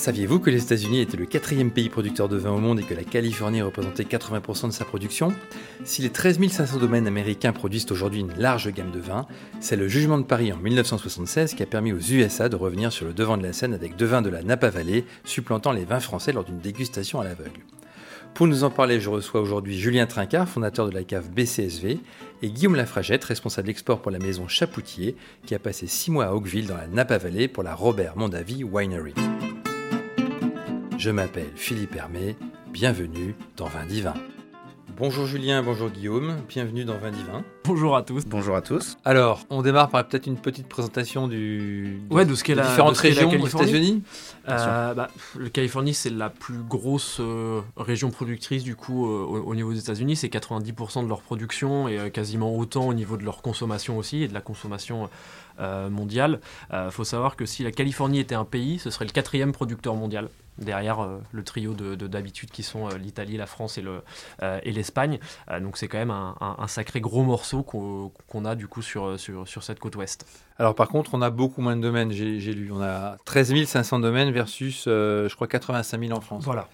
Saviez-vous que les États-Unis étaient le quatrième pays producteur de vin au monde et que la Californie représentait 80% de sa production? Si les 13 500 domaines américains produisent aujourd'hui une large gamme de vins, c'est le jugement de Paris en 1976 qui a permis aux USA de revenir sur le devant de la scène avec deux vins de la Napa Valley, supplantant les vins français lors d'une dégustation à l'aveugle. Pour nous en parler, je reçois aujourd'hui Julien Trincard, fondateur de la cave BCSV, et Guillaume Lafragette, responsable export pour la maison Chapoutier, qui a passé six mois à Oakville dans la Napa Valley pour la Robert Mondavi Winery. Je m'appelle Philippe Hermé, bienvenue dans Vin Divin. Bonjour Julien, bonjour Guillaume, bienvenue dans Vin Divin. Bonjour à tous. Bonjour à tous. Alors, on démarre par peut-être une petite présentation du, ouais, de ce qu'est la, différentes régions aux États-Unis. Euh, bah, le Californie, c'est la plus grosse euh, région productrice du coup euh, au, niveau des États-Unis. C'est 90% de leur production et quasiment autant au niveau de leur consommation aussi et de la consommation mondiale. Il faut savoir que si la Californie était un pays, ce serait le quatrième producteur mondial derrière euh, le trio de d'habitude qui sont euh, l'Italie, la France et le euh, et l'Espagne. donc c'est quand même un, un, sacré gros morceau qu'on a du coup sur, sur, sur cette côte ouest. Alors par contre, on a beaucoup moins de domaines, j'ai lu. On a 13 500 domaines versus, je crois, 85 000 en France. Voilà.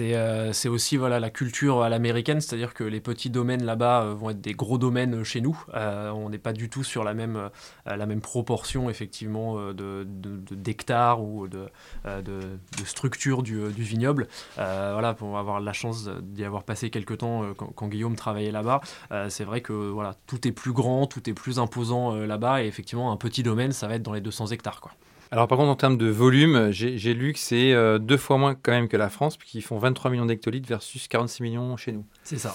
Euh, c'est aussi voilà, la culture à l'américaine, c'est-à-dire que les petits domaines là-bas euh, vont être des gros domaines chez nous. Euh, on n'est pas du tout sur la même, la même proportion effectivement d'hectares de, ou de, de, structure du, du vignoble. voilà, pour avoir la chance d'y avoir passé quelques temps quand, quand, Guillaume travaillait là-bas, c'est vrai que voilà, tout est plus grand, tout est plus imposant là-bas et effectivement un petit domaine, ça va être dans les 200 hectares. Quoi. Alors par contre, en termes de volume, j'ai lu que c'est euh, deux fois moins quand même que la France, puisqu'ils font 23 millions d'hectolitres versus 46 millions chez nous. C'est ça.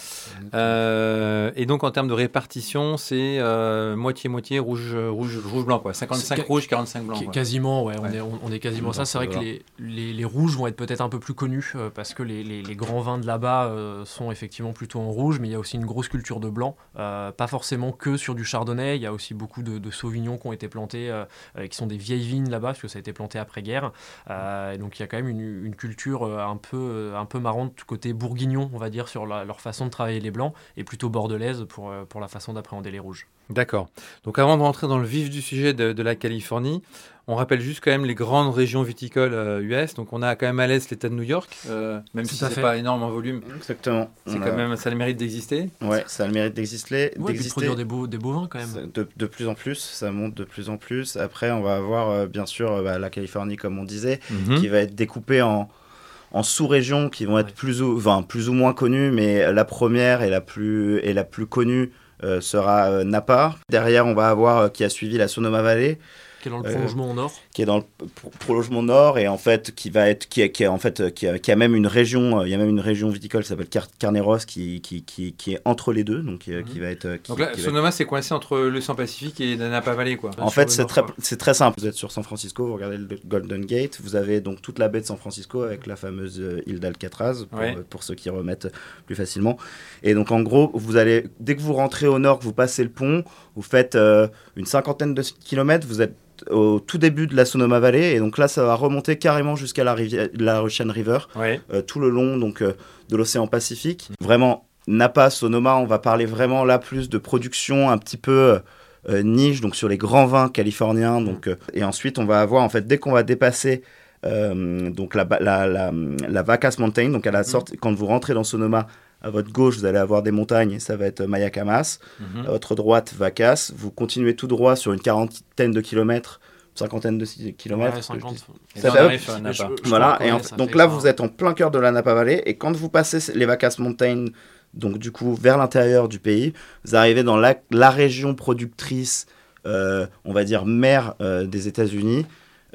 Euh, et donc en termes de répartition, c'est euh, moitié-moitié rouge, rouge, rouge blanc, quoi. 55 rouge, 45 blanc. Quasiment, ouais, On, est, on, est, quasiment ça. C'est vrai que les, les, rouges vont être peut-être un peu plus connus parce que les, les, grands vins de là-bas sont effectivement plutôt en rouge, mais il y a aussi une grosse culture de blanc. pas forcément que sur du chardonnay, il y a aussi beaucoup de, de sauvignons qui ont été plantés, qui sont des vieilles vignes là parce que ça a été planté après-guerre. Euh, donc il y a quand même une, culture euh, un peu, euh, un peu marrante côté bourguignon, on va dire, sur leur façon de travailler les blancs, et plutôt bordelaise pour, pour la façon d'appréhender les rouges. D'accord. Donc avant de rentrer dans le vif du sujet de, la Californie, on rappelle juste quand même les grandes régions viticoles US. Donc on a quand même à l'est l'État de New York, même si c'est pas énorme en volume. Exactement. C'est quand même ça a le mérite d'exister. Ouais, ça a le mérite d'exister. Ouais, de produire des, beaux, des bovins quand même. De, de, plus en plus, ça monte de plus en plus. Après, on va avoir bien sûr bah, la Californie comme on disait, mhm. qui va être découpée en en sous-régions qui vont être plus ou, enfin, plus ou moins connues, mais la première et la plus, et la plus connue euh, sera euh, Napa. Derrière, on va avoir euh, qui a suivi la Sonoma Valley, qui est dans le euh, prolongement nord. Qui est dans le prolongement nord et en fait qui va être qui a, qui en fait qui a, qui a, même une région euh, il y a même une région viticole qui s'appelle Carneros qui, qui, qui, qui, est entre les deux donc qui, mhm. va être donc là Sonoma c'est coincé entre l'océan Pacifique et la Napa Valley quoi. En fait c'est très c'est très simple vous êtes sur San Francisco vous regardez le Golden Gate vous avez donc toute la baie de San Francisco avec la fameuse euh, île d'Alcatraz pour, pour, ceux qui remettent plus facilement et donc en gros vous allez dès que vous rentrez au nord que vous passez le pont vous faites une cinquantaine de kilomètres vous êtes au tout début de la Sonoma Valley. Et donc là, ça va remonter carrément jusqu'à la, la Russian River, euh, tout le long donc, euh, de l'océan Pacifique. Vraiment, Napa, Sonoma, on va parler vraiment là plus de production un petit peu euh, niche, donc sur les grands vins californiens. Donc, et ensuite, on va avoir, en fait, dès qu'on va dépasser donc la, la, la, la, Vacas Mountain, donc à la sorte, quand vous rentrez dans Sonoma, à votre gauche, vous allez avoir des montagnes, et ça va être Mayacamas. Mhm. À votre droite, Vacas. Vous continuez tout droit sur une quarantaine de kilomètres, cinquantaine de kilomètres. Ouais, 50. Ça fait... voilà, et donc là, vous êtes en plein cœur de la Napa Valley, et quand vous passez les Vacas Mountains, donc du coup vers l'intérieur du pays, vous arrivez dans la, la région productrice, euh, on va dire mère euh, des États-Unis.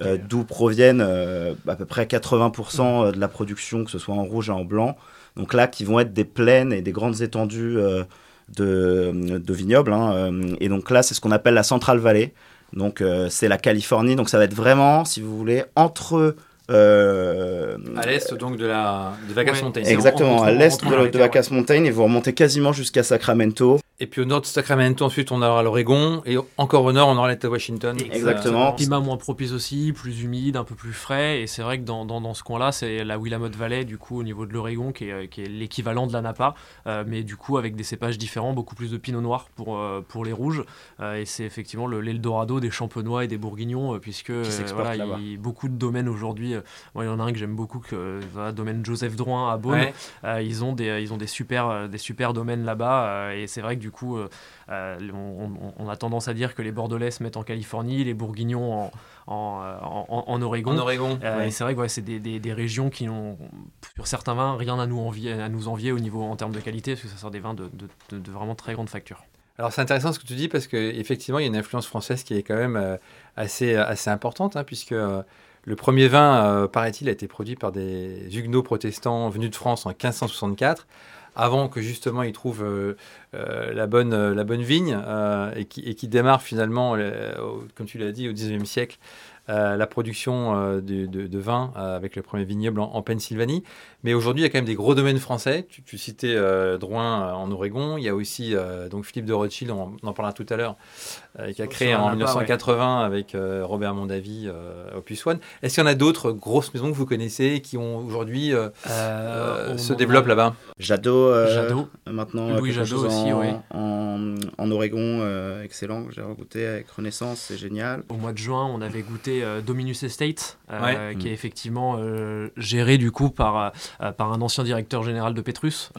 Euh, d'où proviennent à peu près 80% de la production, que ce soit en rouge et en blanc. Donc là, qui vont être des plaines et des grandes étendues euh, de, de, vignobles. Hein, euh, et donc là, c'est ce qu'on appelle la Central Valley. Donc euh, c'est la Californie. Donc ça va être vraiment, si vous voulez, entre euh, à l'est donc de la de Vacas Mountain. Exactement, à l'est de, de Vacas Mountain et vous remontez quasiment jusqu'à Sacramento. Et puis au nord de Sacramento, ensuite, on aura l'Oregon. Et encore au nord, on aura l'État Washington. Exactement. climat moins propice aussi, plus humide, un peu plus frais. Et c'est vrai que dans, dans, ce coin-là, c'est la Willamette Valley, du coup, au niveau de l'Oregon, qui est, qui est l'équivalent de la Napa. Euh, mais du coup, avec des cépages différents, beaucoup plus de pinot noir pour, euh, pour les rouges. Euh, et c'est effectivement l'Eldorado des champenois et des bourguignons, puisque voilà, il y a beaucoup de domaines aujourd'hui. il y en a un que j'aime beaucoup, que, voilà, domaine Joseph Drouin à Beaune. ils, ont des, ils ont des super, des super domaines là-bas. et c'est vrai que du coup, euh, euh, on, a tendance à dire que les Bordelais se mettent en Californie, les Bourguignons en, en, Oregon. Oregon euh, Et c'est vrai que c'est des, régions qui ont, sur certains vins, rien à nous envier, à nous envier au niveau en termes de qualité, parce que ça sort des vins de, vraiment très grande facture. Alors c'est intéressant ce que tu dis parce qu'effectivement il y a une influence française qui est quand même assez, assez importante hein, puisque le premier vin, paraît-il, a été produit par des huguenots protestants venus de France en 1564 avant que justement ils trouvent euh, euh, la, bonne, euh, la bonne vigne et, qui, et démarre finalement, comme tu l'as dit, au 19e siècle euh, la production euh, de, vin euh, avec le premier vignoble en, Pennsylvanie. Mais aujourd'hui, il y a quand même des gros domaines français. Tu, citais Drouin en Oregon. Il y a aussi donc Philippe de Rothschild, on, en parlera tout à l'heure, qui a créé en 1980 avec Robert Mondavi Opus One. Est-ce qu'il y en a d'autres grosses maisons que vous connaissez qui ont aujourd'hui se développent là-bas? Jadot, Jadot, maintenant Louis Jadot aussi, en, oui. En, Oregon, excellent, j'ai goûté avec Renaissance, c'est génial. Au mois de juin, on avait goûté euh, Dominus Estate, euh, qui est effectivement euh, géré du coup par, par un ancien directeur général de Petrus.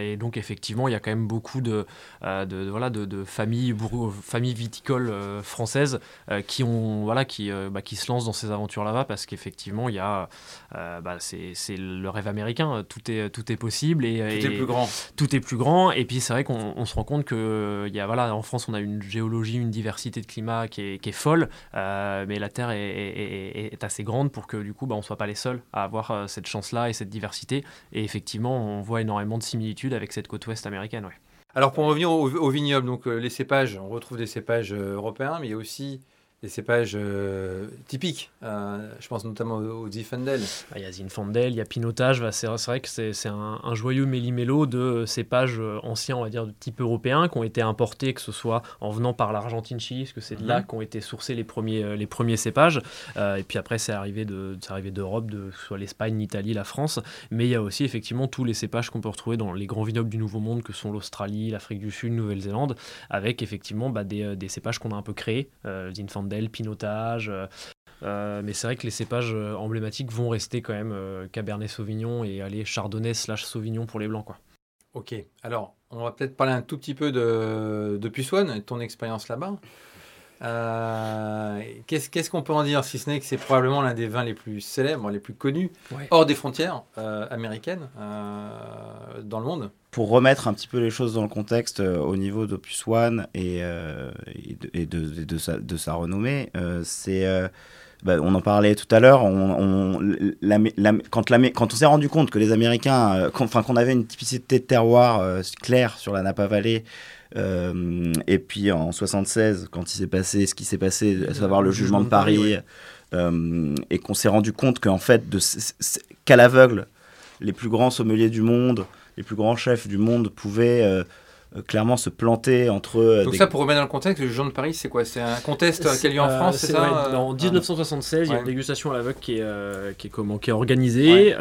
et donc effectivement, il y a quand même beaucoup de, de, voilà, de, de familles, familles viticoles françaises qui, ont, voilà, qui, bah, qui se lancent dans ces aventures là-bas parce qu'effectivement, il y a, bah, c'est le rêve américain, tout est, tout est possible. Et, tout est plus grand. Tout est plus grand. Et puis c'est vrai qu'on se rend compte que y a, voilà, en France, on a une géologie, une diversité de climat qui est, qui est folle, mais la Terre est est, assez grande pour que du coup bah, on ne soit pas les seuls à avoir euh, cette chance-là et cette diversité. Et effectivement, on voit énormément de similitudes avec cette côte ouest américaine. Ouais. Alors pour revenir au, vignoble, donc euh, les cépages, on retrouve des cépages euh, européens, mais il y a aussi des cépages euh, typiques. Euh, je pense notamment au, Zinfandel. Ah, il y a Zinfandel, il y a Pinotage. Bah, c'est vrai que c'est un, un, joyeux méli-mélo de cépages euh, anciens, on va dire, de type européen, qui ont été importés, que ce soit en venant par l'Argentine, Chili, parce que c'est de là mhm. qu'ont été sourcés les premiers, les premiers cépages. et puis après, c'est arrivé d'Europe, de, que ce soit l'Espagne, l'Italie, la France. Mais il y a aussi effectivement tous les cépages qu'on peut retrouver dans les grands vignobles du Nouveau Monde, que sont l'Australie, l'Afrique du Sud, Nouvelle-Zélande, avec effectivement bah, des, des, cépages qu'on a un peu créés. Zinfandel, Pinotage. Euh, euh, mais c'est vrai que les cépages euh, emblématiques vont rester quand même Cabernet Sauvignon et aller Chardonnay slash Sauvignon pour les blancs. Quoi. Ok, alors on va peut-être parler un tout petit peu de, de ton expérience là-bas. Qu'est-ce qu'on peut en dire si ce n'est que c'est probablement l'un des vins les plus célèbres, les plus connus, hors des frontières américaines, dans le monde pour remettre un petit peu les choses dans le contexte euh, au niveau d'Opus One et, euh, et, de, de, sa, de, sa, renommée, euh, c'est. Bah, on en parlait tout à l'heure, on, quand, quand, on s'est rendu compte que les Américains, enfin qu'on avait une typicité de terroir claire sur la Napa Valley, et puis en 76, quand il s'est passé ce qui s'est passé, à savoir le, jugement, de Paris, et qu'on s'est rendu compte qu'en fait, qu'à l'aveugle, les plus grands sommeliers du monde, les plus grands chefs du monde pouvaient euh, euh, clairement se planter entre. Euh, Donc ça, pour remettre dans le contexte, le Jean de Paris, c'est quoi? C'est un contest qui a lieu en France, c'est ça En 1976, il y a une dégustation à l'aveugle qui est, qui est, comment, qui est organisée.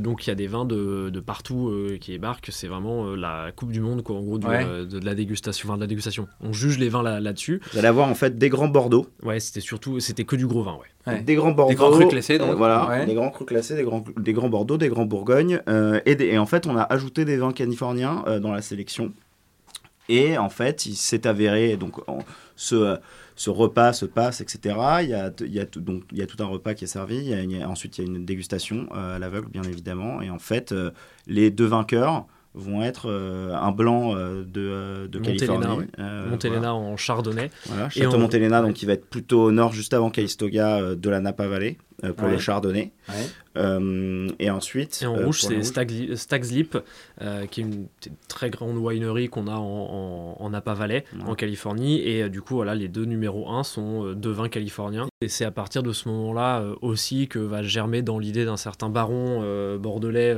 donc il y a des vins de, de partout qui débarquent. C'est vraiment la Coupe du Monde, quoi, en gros, de, la dégustation. Enfin, de la dégustation. On juge les vins là-dessus. Vous allez avoir en fait des grands Bordeaux. Ouais, c'était surtout, c'était que du gros vin, ouais. Des grands Bordeaux. Des grands crus classés, donc. voilà, des grands crus classés, des grands, des grands Bordeaux, des grands Bourgognes. et, et, en fait, on a ajouté des vins californiens dans la sélection. Et en fait, il s'est avéré, donc ce, ce repas se passe, etc. Il y, a, il, y a tout, donc, il y a tout un repas qui est servi. Il y a ensuite, il y a une dégustation euh, à l'aveugle, bien évidemment. Et en fait, euh, les deux vainqueurs vont être euh, un blanc de, de Californie. Montelena en chardonnay. Voilà, Château Montelena, donc qui va être plutôt au nord, juste avant Calistoga de la Napa Valley. Pour le chardonnay. et ensuite. Et en rouge, c'est Stag's Leap, qui est une très grande winery qu'on a en, en, Napa Valley, en Californie. Et du coup, voilà, les deux numéros 1 sont deux vins californiens. Et c'est à partir de ce moment-là aussi que va germer dans l'idée d'un certain baron bordelais,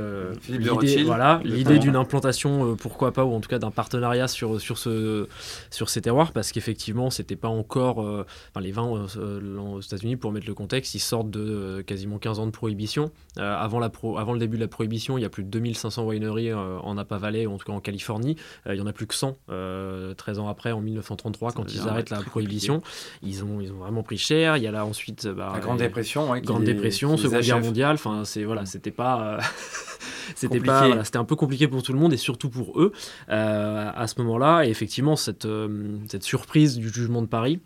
l'idée voilà, d'une implantation, pourquoi pas, ou en tout cas d'un partenariat sur, sur, ce, sur ces terroirs, parce qu'effectivement, c'était pas encore. enfin, les vins aux États-Unis, pour mettre le contexte, ils sortent de quasiment 15 ans de prohibition. avant, la pro, avant le début de la prohibition, il y a plus de 2500 wineries en Napa Valley, ou en tout cas en Californie. il y en a plus que 100, 13 ans après, en 1933, quand ils arrêtent la prohibition. Ils ont, ils ont vraiment pris cher. Il y a là ensuite. Bah, la Grande Dépression, ouais, Grande Dépression, Seconde Guerre mondiale. Enfin, c'est voilà, c'était pas. c'était pas c'était un peu compliqué pour tout le monde et surtout pour eux euh, à ce moment-là et effectivement cette, euh, cette surprise du jugement de Paris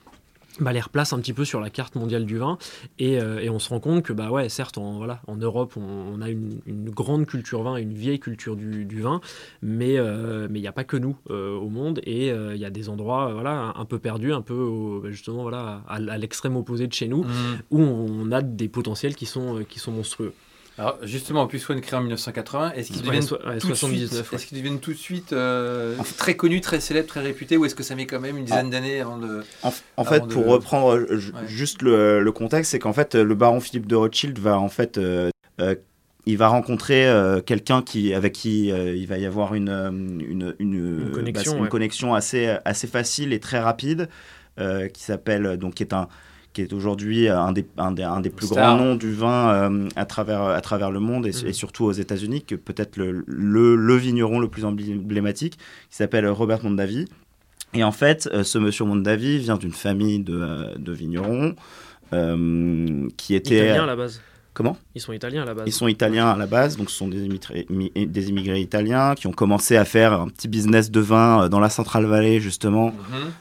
bah, les replace un petit peu sur la carte mondiale du vin. Et, euh, et on se rend compte que bah ouais certes en, voilà, en Europe on, a une, une, grande culture vin une vieille culture du, du vin mais mais il n'y a pas que nous au monde. Et il y a des endroits voilà un, peu perdus un peu bah, justement voilà à, l'extrême opposé de chez nous mmh. où on, a des potentiels qui sont qui sont monstrueux alors justement, Puiswan créé en 1980, est-ce qu'ils deviennent, deviennent, tout de suite euh, très connus, très célèbres, très réputés, ou est-ce que ça met quand même une dizaine d'années avant de... En, fait, pour reprendre euh, juste le, contexte, c'est qu'en fait, le baron Philippe de Rothschild va en fait... Euh, il va rencontrer quelqu'un qui, avec qui il va y avoir une, une, une, connexion, bah, connexion, assez, assez facile et très rapide, qui s'appelle, donc qui est un qui est aujourd'hui un des, un des, un des plus grands noms du vin euh, à, travers, à travers le monde et, mm. surtout aux États-Unis, que peut-être le, le, vigneron le plus emblématique, qui s'appelle Robert Mondavi. Et en fait, euh, ce monsieur Mondavi vient d'une famille de, euh, de vignerons qui était. Italien à la base. Comment? Ils sont italiens à la base. Ils sont italiens à la base, donc ce sont des immigrés, des immigrés italiens qui ont commencé à faire un petit business de vin dans la Central Valley, justement,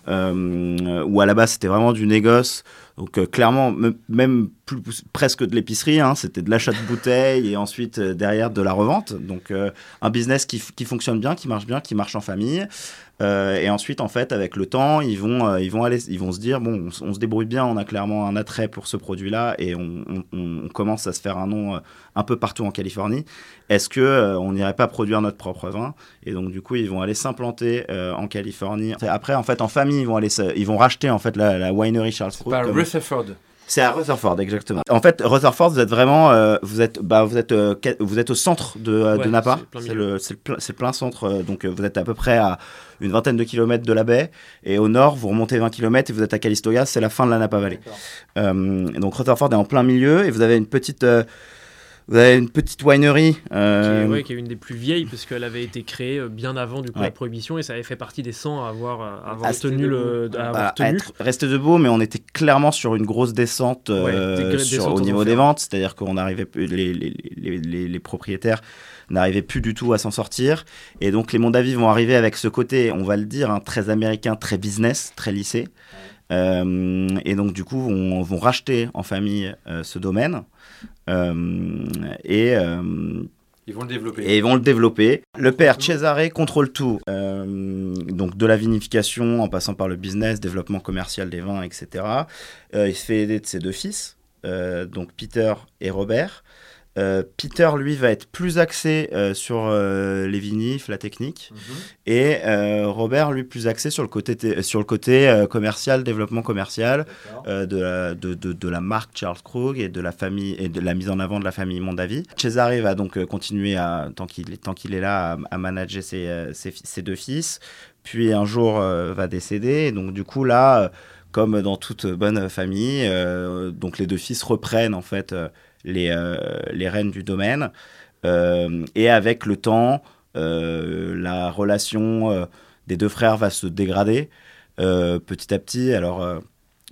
mm-hmm. où à la base c'était vraiment du négoce. Donc euh, clairement, même plus, presque de l'épicerie, hein, c'était de l'achat de bouteilles et ensuite euh, derrière de la revente. Donc euh, un business qui, qui, fonctionne bien, qui marche bien, qui marche en famille. Euh, et ensuite, en fait, avec le temps, ils vont, euh, ils vont, aller, ils vont se dire bon, on, se débrouille bien, on a clairement un attrait pour ce produit-là et on, on, commence à se faire un nom un peu partout en Californie. Est-ce que on n'irait pas produire notre propre vin? Et donc, du coup, ils vont aller s'implanter en Californie. Après, en fait, en famille, ils vont aller, ils vont racheter en fait la, winery Charles Fruit. Rutherford. C'est à Rutherford, exactement. En fait, Rutherford, vous êtes vraiment, euh, vous êtes, bah, vous êtes, euh, vous êtes au centre de, euh, de Napa. C'est le, c'est le, plein centre. donc, vous êtes à peu près à une vingtaine de kilomètres de la baie. Et au nord, vous remontez 20 kilomètres et vous êtes à Calistoga. C'est la fin de la Napa Valley. donc, Rutherford est en plein milieu et vous avez une petite vous avez une petite winery. Euh... Qui, est, une des plus vieilles, parce qu'elle avait été créée euh, bien avant du coup, la prohibition, et ça avait fait partie des 100 à avoir, à avoir tenu le. À avoir tenu. Être, debout, mais on était clairement sur une grosse descente, euh, sur, au niveau des ventes, c'est-à-dire qu'on arrivait, les, les, les, les propriétaires n'arrivaient plus du tout à s'en sortir. Et donc les Mondavis vont arriver avec ce côté, on va le dire, hein, très américain, très business, très lycée. Euh, et donc du coup, on vont racheter en famille ce domaine. Euh, et euh, ils vont le développer. Et ils vont le développer. Le père Cesare contrôle tout, euh, donc de la vinification en passant par le business, développement commercial des vins, etc. il se fait aider de ses deux fils, donc Peter et Robert. Euh, Peter, lui, va être plus axé euh, sur euh, les vinifs, la technique, mhm. et Robert, lui, plus axé sur le côté, sur le côté commercial, développement commercial de la, de, de, la, marque Charles Krug et de la famille et de la mise en avant de la famille Mondavi. Cesare va donc continuer à, tant qu'il est, qu'il est là à, manager ses, ses, ses, deux fils, puis un jour va décéder, et donc du coup là, comme dans toute bonne famille, donc les deux fils reprennent en fait les, euh, les rênes du domaine. Euh, et avec le temps, euh, la relation des deux frères va se dégrader petit à petit. Alors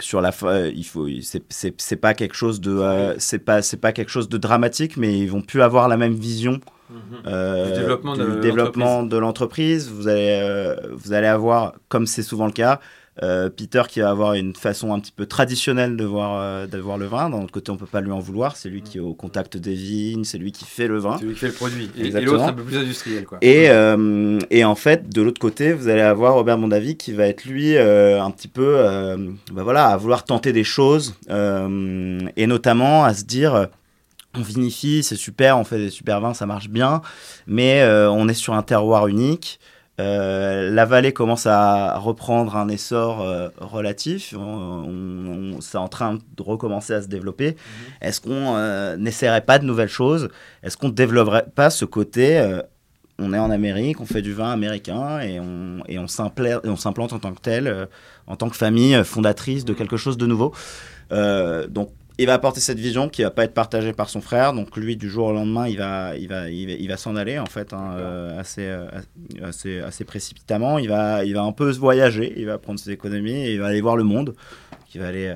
sur la il faut c'est pas quelque chose de c'est pas c'est pas quelque chose de dramatique mais ils vont plus avoir la même vision du développement, de, développement de l'entreprise vous allez vous allez avoir comme c'est souvent le cas Euh, Peter qui va avoir une façon un petit peu traditionnelle de voir, euh, de voir le vin. D'un autre côté, on peut pas lui en vouloir. C'est lui qui est au contact des vignes, c'est lui qui fait le vin. C'est lui qui fait le produit. Et, Exactement. l'autre un peu plus industriel. Quoi. Et, euh, et en fait, de l'autre côté, vous allez avoir Robert Mondavi qui va être lui euh, un petit peu, bah voilà, à vouloir tenter des choses et notamment à se dire. On vinifie, c'est super, on fait des super vins, ça marche bien, mais euh, on est sur un terroir unique. Euh, la vallée commence à reprendre un essor euh, relatif. On, on- c'est en train de recommencer à se développer. Est-ce qu'on euh, n'essaierait pas de nouvelles choses? Est-ce qu'on ne développerait pas ce côté On est en Amérique, on fait du vin américain et on, et s'implante en tant que tel, en tant que famille fondatrice de quelque chose de nouveau? Donc, il va apporter cette vision qui va pas être partagée par son frère. Donc lui, du jour au lendemain, il va, il va, il va, il va s'en aller en fait, hein, euh, assez, euh, assez, assez précipitamment. Il va, il va un peu se voyager. Il va prendre ses économies et il va aller voir le monde. Il va aller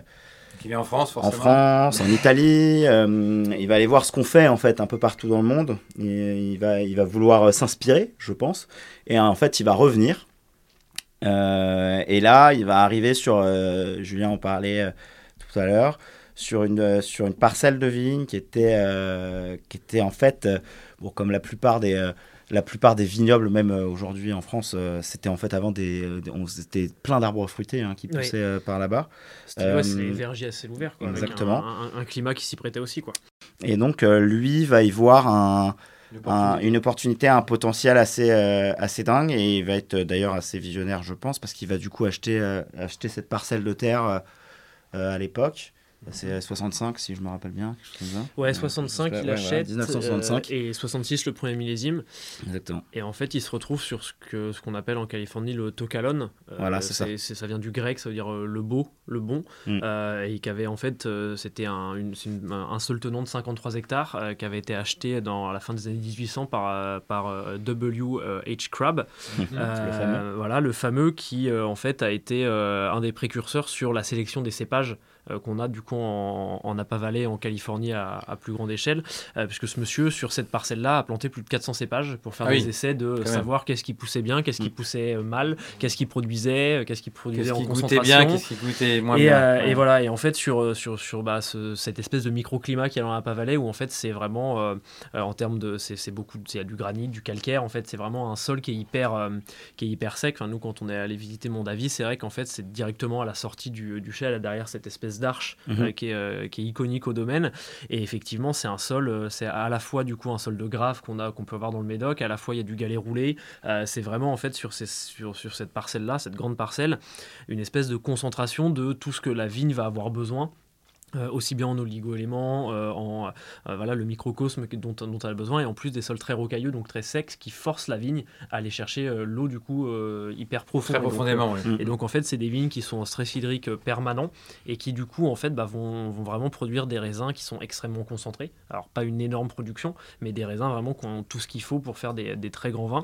Qui est en France, en forcément. France, en Italie. euh, il va aller voir ce qu'on fait en fait un peu partout dans le monde. Et il va, il va vouloir s'inspirer, je pense. Et en fait, il va revenir. Euh, et là, il va arriver sur, Julien en parlait tout à l'heure, sur une, euh, sur une parcelle de vigne qui était, euh, qui était en fait, euh, bon, comme la plupart des, euh, la plupart des vignobles, même aujourd'hui en France, c'était en fait avant des, des- on- c'était plein d'arbres fruités hein, qui poussaient par là-bas. C'était ouais, vergers à ciel ouvert, quoi, avec exactement. un, un- un climat qui s'y prêtait aussi. Quoi. Et donc, lui va y voir un, Une un- opportunité. une opportunité, un potentiel assez, euh, assez dingue. Et il va être d'ailleurs assez visionnaire, je pense, parce qu'il va du coup acheter, euh, acheter cette parcelle de terre euh, à l'époque. C'est 65, si je me rappelle bien. quelque chose comme ça. Ouais, Euh, 65, ouais, il voilà, achète. 1965. euh, et 66, le premier millésime. Exactement. Et en fait, il se retrouve sur ce que ce qu'on appelle en Californie le tokalon. Euh, Voilà, c'est ça. Ça vient du grec, ça veut dire euh, le beau, le bon. Mm. Euh, et qu'avait en fait, euh, c'était un, une- c'est une- un un seul tenant de 53 hectares euh, qui avait été acheté dans à la fin des années 1800 par, euh, par euh, W. euh, H. Crabbe. le Euh, fameux. Voilà, le fameux qui euh, en fait a été euh, un des précurseurs sur la sélection des cépages euh, qu'on a du coup en, en Napa Valley en Californie à, à plus grande échelle, euh, puisque ce monsieur sur cette parcelle-là a planté plus de 400 cépages pour faire Ah des essais de savoir qu'est-ce qui poussait bien, qu'est-ce qui Mm. poussait euh, mal, qu'est-ce qui produisait, euh, qu'est-ce qui produisait Qu'est-ce en qui goûtait concentration. bien, qu'est-ce qui goûtait moins Et, bien. euh, Ouais. et voilà, et en fait, sur, euh, sur, sur bah, ce- cette espèce de microclimat qu'il y a dans Valley, où en fait, c'est vraiment, euh, euh, en termes de. C'est c'est beaucoup. Il y a du granit, du calcaire, en fait, c'est vraiment un sol qui est hyper, euh, qui est hyper sec. Enfin, nous, quand on est allé visiter Mondavi, c'est vrai qu'en fait, c'est directement à la sortie du, du chêne, derrière cette espèce d'arche Mhm. euh, qui, est, euh, qui est iconique au domaine. Et effectivement, c'est un sol, euh, c'est à la fois, du coup, un sol de grave qu'on peut avoir dans le Médoc, à la fois, il y a du galet roulé. C'est vraiment, en fait, sur, ces, sur, sur cette parcelle-là, cette grande parcelle, une espèce de concentration de tout ce que la vigne va avoir besoin. Euh, aussi bien en oligo-éléments, euh, en euh, voilà, le microcosme dont, dont elle a besoin, et en plus des sols très rocailleux, donc très secs, qui forcent la vigne à aller chercher l'eau du coup hyper profond. Très Et donc, profondément, oui. et donc en fait, c'est des vignes qui sont en stress hydrique permanent et qui du coup en fait bah, vont, vont vraiment produire des raisins qui sont extrêmement concentrés. Alors pas une énorme production, mais des raisins vraiment qui ont tout ce qu'il faut pour faire des, des très grands vins.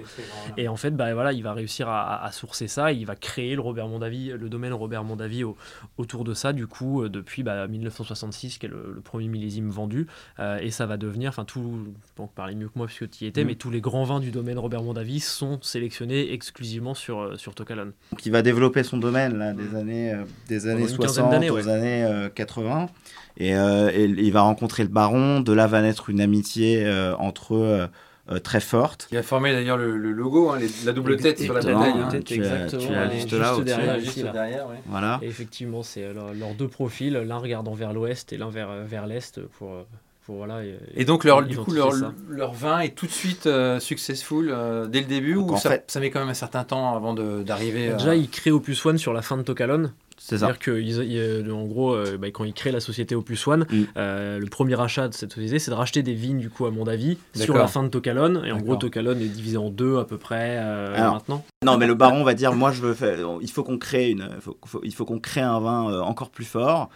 Et en fait, bah, voilà, il va réussir à, à- sourcer ça. Et il va créer le Robert Mondavi, le domaine Robert Mondavi au- autour de ça, du coup, depuis bah, 1966, qui est le, le premier millésime vendu. Euh, et ça va devenir, enfin, tout, donc parler mieux que moi puisque tu y étais, Mhm. mais tous les grands vins du domaine Robert Mondavi sont sélectionnés exclusivement sur, euh, sur Tocalan. Donc il va développer son domaine là, des années, euh, des années une quinzaine 60 d'années, aux ouais. années euh, 80. Et, euh, et il va rencontrer le baron. De là va naître une amitié euh, entre eux euh, très forte. Qui a formé d'ailleurs le, le logo, hein, les- la double tête sur la bataille. hein. Tu as- exactement. tu as juste là derrière, Juste ici, là. derrière, ouais. Voilà. Et effectivement, c'est euh, leur- leurs deux profils, l'un regardant vers l'ouest et l'un vers, euh, vers l'est pour, pour voilà. Et donc leur, du coup leur, leur vin est tout de suite euh, successful euh, dès le début Donc, ou ça, fait- ça met quand même un certain temps avant de- d'arriver à... Déjà, ils créent Opus One sur la fin de Tokalon. C'est ça. C'est-à-dire qu'en gros, euh, bah, quand ils créent la société Opus One, Mm. euh, le premier achat de cette société, c'est de racheter des vignes du coup à Mondavi sur D'accord. la fin de Tokalon. Et en gros. Tokalon est divisé en deux à peu près euh, Alors, maintenant. Non, mais le baron va dire moi je veux faire. Il faut qu'on crée une. faut- faut- il faut qu'on crée un vin euh, encore plus fort.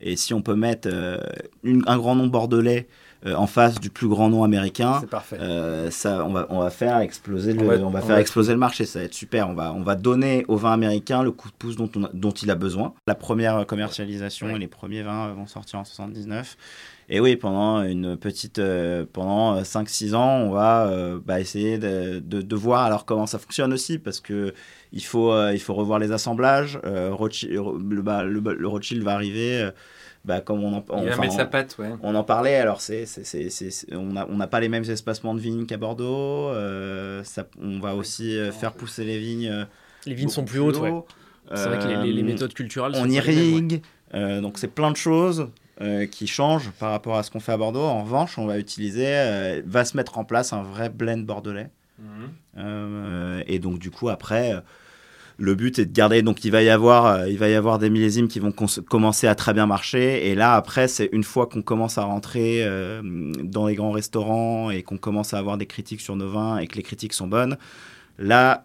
Et si on peut mettre euh, une- un grand nom bordelais euh, en face du plus grand nom américain, parfait. euh, ça, on va, on va faire exploser le, On va- on va on faire va- exploser le marché. Ça va être super. On va, on va donner au vin américain le coup de pouce dont, on a- dont il a besoin. La première commercialisation Ouais. et les premiers vins euh, vont sortir en 79. Et oui, pendant une petite, pendant 5-6 ans, on va bah, essayer de, de, voir alors comment ça fonctionne aussi, parce que il faut, il faut revoir les assemblages. Rothschild, le, bah, le, le, Rothschild va arriver bah, comme on en, on, sa patte, ouais. on en parlait, alors c'est, on n'a pas les mêmes espacements de vignes qu'à Bordeaux. Euh, ça, on va aussi euh, faire pousser les vignes. Euh, les vignes sont plus hautes, ouais. C'est vrai que les, les, méthodes culturelles. On irrigue, donc c'est plein de choses. qui changent par rapport à ce qu'on fait à Bordeaux. En revanche, on va utiliser, va se mettre en place un vrai blend bordelais. Mhm. et donc, du coup, après, le but est de garder. Donc, il va y avoir, euh, il va y avoir des millésimes qui vont commencer à très bien marcher. Et là, après, c'est une fois qu'on commence à rentrer euh, dans les grands restaurants et qu'on commence à avoir des critiques sur nos vins et que les critiques sont bonnes. Là,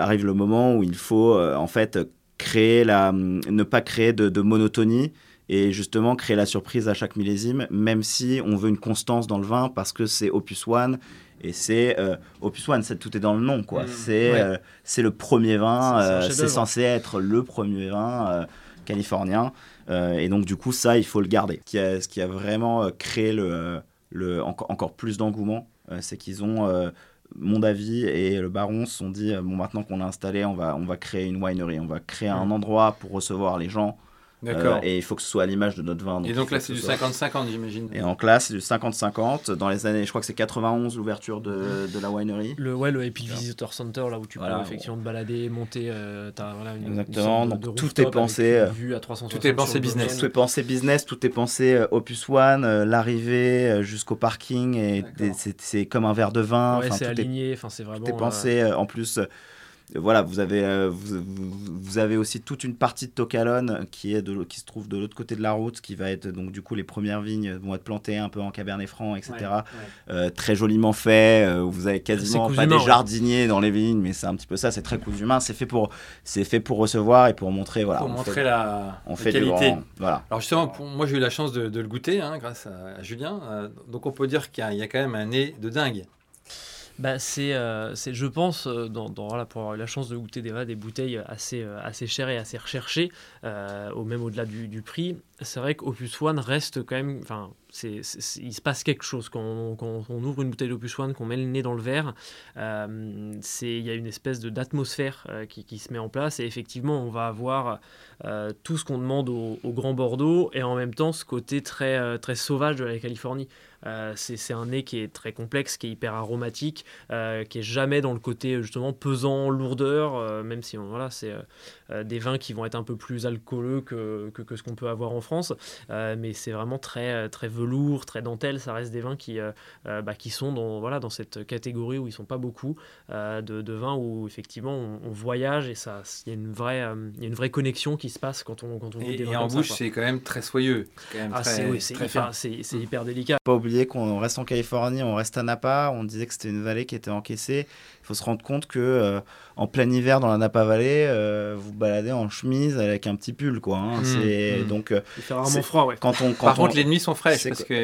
arrive le moment où il faut euh, en fait créer la, ne pas créer de, de monotonie et justement créer la surprise à chaque millésime, même si on veut une constance dans le vin parce que c'est Opus One et c'est euh, Opus One, tout est dans le nom, quoi. Mm. c'est euh, c'est le premier vin, euh, c'est censé être le premier vin californien. et donc, du coup, ça, il faut le garder. Ce qui a, ce qui a vraiment créé le, le, encore, encore plus d'engouement, c'est qu'ils ont. mon avis et le baron se sont dit bon maintenant qu'on l'a installé on va on va créer une winery on va créer un mm. endroit pour recevoir les gens. Euh, et il faut que ce soit à l'image de notre vin. et donc là, c'est du 50-50, j'imagine. Et donc là, c'est du 50-50. Dans les années, je crois que c'est 91 l'ouverture de, de, la winery. Le, ouais, le Epic Visitor Center, là où tu peux effectivement te balader, monter. Euh, as, voilà, une, Exactement. donc tout est pensé. à tout est pensé business. Tout est pensé business, tout est pensé euh, Opus One, l'arrivée jusqu'au parking. et C'est comme un verre de vin. Ouais, c'est aligné. Enfin, c'est vraiment. Tout est pensé en plus voilà, vous avez, euh, vous, avez aussi toute une partie de Tocalone qui, est de, qui se trouve de l'autre côté de la route, qui va être donc du coup les premières vignes vont être plantées un peu en Cabernet Franc, etc. Euh, très joliment fait. Euh, vous avez quasiment pas des jardiniers dans les vignes, mais c'est un petit peu ça. C'est très cousu C'est fait pour, c'est fait pour recevoir et pour montrer. Voilà, pour montrer la, on fait qualité. voilà. Alors justement, moi j'ai eu la chance de, le goûter hein, grâce à, Julien. donc on peut dire qu'il y, y, a quand même un nez de dingue bah, c'est, euh, c'est, je pense, euh, dans, dans, pour avoir eu la chance de goûter des, des bouteilles assez, euh, assez chères et assez recherchées, au même au-delà du prix, c'est vrai qu'Opus One reste quand même. Enfin, il se passe quelque chose quand on, ouvre une bouteille d'Opus One, qu'on met le nez dans le verre. c'est, il y a une espèce d'atmosphère qui, qui, se met en place et effectivement, on va avoir tout ce qu'on demande au, Grand Bordeaux et en même temps ce côté très, très sauvage de la Californie. Euh, c'est un nez qui est très complexe, qui est hyper aromatique, euh, qui est jamais dans le côté justement pesant, lourdeur, euh, même si voilà, c'est des vins qui vont être un peu plus alcooleux que, ce qu'on peut avoir en France. Mais c'est vraiment très, très velours, très dentelle. Ça reste des vins qui, bah, qui sont dans, voilà, dans cette catégorie où ils sont pas beaucoup de, de, vins où effectivement on, voyage et il y, a une vraie, y a une vraie connexion qui se passe quand on, quand on et, des vins. Et en bouche, c'est quand même très soyeux. C'est hyper, hyper, délicat. Pas oublier qu'on reste en Californie, on reste à Napa, on disait que c'était une vallée qui était encaissée. Il faut se rendre compte que euh, en plein hiver dans la Napa Valley, euh, vous baladez en chemise avec un petit pull, quoi. Hein. Mmh, mmh. donc euh, il fait rarement froid, ouais. Quand on, quand par contre, les nuits sont fraîches parce que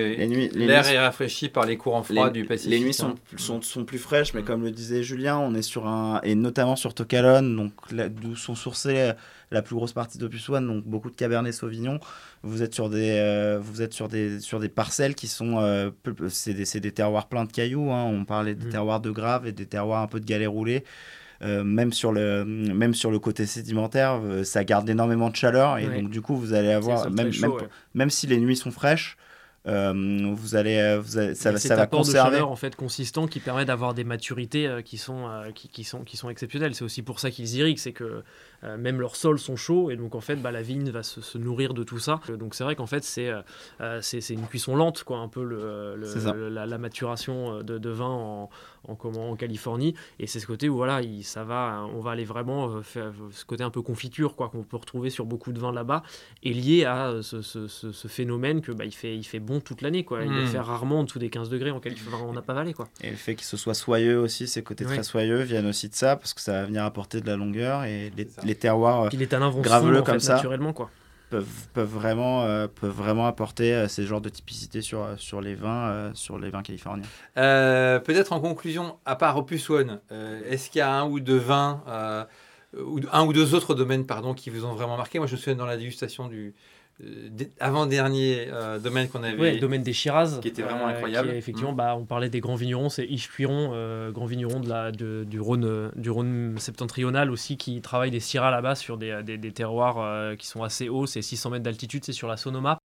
l'air est rafraîchi par les courants froids du Pacifique. Les nuits sont, hein. sont, sont, plus fraîches, mais mmh. comme le disait Julien, on est sur un et notamment sur Tocalone, donc d'où sont sourcés la plus grosse partie d'Opus One, donc beaucoup de Cabernet Sauvignon. Vous êtes sur des, euh, vous êtes sur des, sur des parcelles qui sont, euh, c'est des, des, terroirs pleins de cailloux. Hein. On parlait des mm. terroirs de graves et des terroirs un peu de galets roulés. Euh, même, sur le, même sur le côté sédimentaire, ça garde énormément de chaleur et donc du coup vous allez avoir, même, même, même, si les nuits sont fraîches, euh, vous allez, euh, vous ça, ça va conserver. de chaleur en fait consistant qui permet d'avoir des maturités euh, qui sont qui, qui, sont qui sont exceptionnelles. C'est aussi pour ça qu'ils irriguent, c'est que même leurs sols sont chauds et donc en fait bah, la vigne va se, nourrir de tout ça. Donc c'est vrai qu'en fait c'est c'est une cuisson lente quoi, un peu le, la, maturation de, de vin en, en, comment, en Californie et c'est ce côté où voilà il, ça va, on va aller vraiment faire ce côté un peu confiture quoi qu'on peut retrouver sur beaucoup de vins là-bas et lié à ce, ce, ce, phénomène que bah, il fait il fait toute l'année. Quoi. Il hmm. faire rarement en dessous des 15 degrés en Californie, on n'a pas valé. Quoi. Et le fait qu'il se soit soyeux aussi, ces côtés très soyeux viennent aussi de ça, parce que ça va venir apporter de la longueur et les, terroirs il est un graveleux comme ça. Naturellement, quoi. Peuvent, peuvent, vraiment, euh, peuvent vraiment apporter euh, ces genres de typicité sur, euh, sur, les, vins, sur les vins californiens. Peut-être en conclusion, à part Opus One, est-ce qu'il y a un ou deux vins, ou un ou deux autres domaines pardon, qui vous ont vraiment marqué? Moi, je me souviens dans la dégustation du, avant-dernier domaine qu'on avait. Le domaine des Shiraz. Qui était vraiment incroyable. effectivement, mm. bah, on parlait des grands vignerons, c'est Yves Cuiron, grand vigneron de la, du, Rhône, du Rhône septentrional aussi, qui travaille des Syrah là-bas sur des, des, terroirs qui sont assez hauts, c'est 600 mètres d'altitude, c'est sur la Sonoma.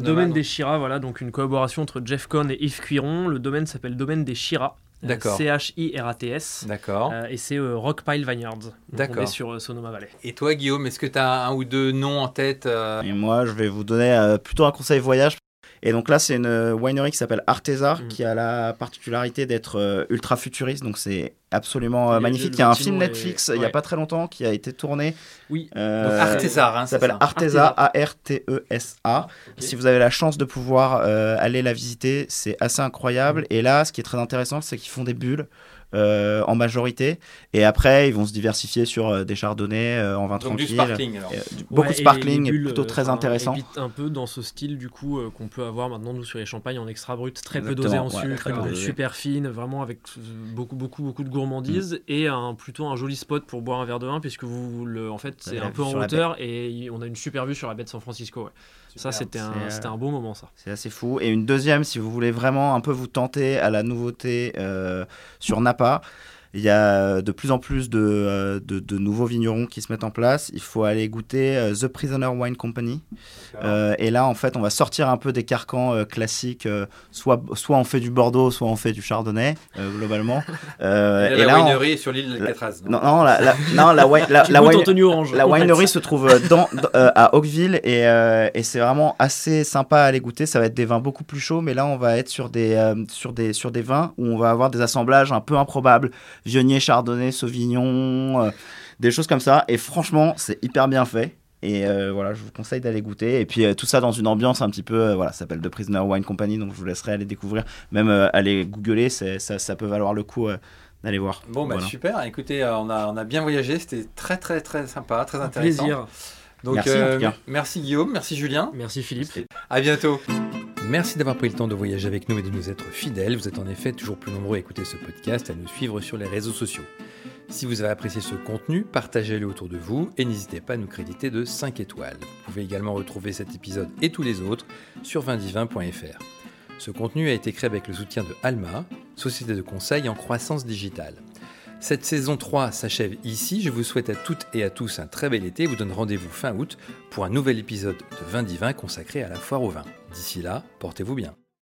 domaine des Shiraz, voilà, donc une collaboration entre Jeff Cohn et Yves Cuiron. Le domaine s'appelle Domaine des Shiraz. D'accord. C-H-I-R-A-T-S. D'accord. Euh, et c'est euh, Rockpile Vineyards. D'accord. On est sur euh, Sonoma Valley. Et toi, Guillaume, est-ce que tu as un ou deux noms en tête Et moi, je vais vous donner plutôt un conseil voyage et donc là, c'est une winery qui s'appelle Artesar, mm. qui a la particularité d'être euh, ultra futuriste. Donc c'est absolument euh, magnifique. Il y a un film Netflix il n'y a pas très longtemps qui a été tourné. Oui. Euh, Artesar. Hein, ça s'appelle Artesar, A-R-T-E-S-A. E si vous avez la chance de pouvoir aller la visiter, c'est assez incroyable. Mm. Et là, ce qui est très intéressant, c'est qu'ils font des bulles. Euh, en majorité. Et après, ils vont se diversifier sur euh, des chardonnays euh, en vin Donc tranquille. Du sparkling, alors. beaucoup de sparkling, plutôt très intéressant. un peu dans ce style du coup qu'on peut avoir maintenant nous sur les champagnes en extra brut, très peu dosé en sucre, super fine, vraiment avec beaucoup beaucoup beaucoup de gourmandise mm. et un plutôt un joli spot pour boire un verre de vin puisque vous le en fait c'est un peu en hauteur et on a une super vue sur la baie de San Francisco. Ça, c'était un, un, bon moment, ça. C'est assez fou. Et une deuxième, si vous voulez vraiment un peu vous tenter à la nouveauté sur Napa, pas il y a de plus en plus euh, de, de, nouveaux vignerons qui se mettent en place. Il faut aller goûter euh, The Prisoner Wine Company. Euh, et là, en fait, on va sortir un peu des carcans classiques. soit, soit on fait du Bordeaux, soit on fait du Chardonnay, globalement. et, la là, winery sur l'île de Catraz. Non, non, la, la, non, la, la, la, la winery se trouve dans, à Oakville et, et c'est vraiment assez sympa à aller goûter. Ça va être des vins beaucoup plus chauds, mais là, on va être sur des, sur des, sur des vins où on va avoir des assemblages un peu improbables Vionnier, Chardonnay, Sauvignon, euh, des choses comme ça. Et franchement, c'est hyper bien fait. Et euh, voilà, je vous conseille d'aller goûter. Et puis euh, tout ça dans une ambiance un petit peu, voilà, ça s'appelle The Prisoner Wine Company, donc je vous laisserai aller découvrir. Même aller googler, ça, ça, peut valoir le coup d'aller voir. Bon, bah super. Écoutez, on, a, on a bien voyagé, c'était très très très sympa, très intéressant. Plaisir. Donc, merci, merci Guillaume, merci Julien. Merci Philippe. À bientôt. Merci d'avoir pris le temps de voyager avec nous et de nous être fidèles. Vous êtes en effet toujours plus nombreux à écouter ce podcast, à nous suivre sur les réseaux sociaux. Si vous avez apprécié ce contenu, partagez-le autour de vous et n'hésitez pas à nous créditer de 5 étoiles. Vous pouvez également retrouver cet épisode et tous les autres sur vindivin.fr. Ce contenu a été créé avec le soutien de Alma, société de conseil en croissance digitale. Cette saison 3 s'achève ici. Je vous souhaite à toutes et à tous un très bel été. Je vous donne rendez-vous fin août pour un nouvel épisode de Vin Divin consacré à la foire au vin. D'ici là, portez-vous bien.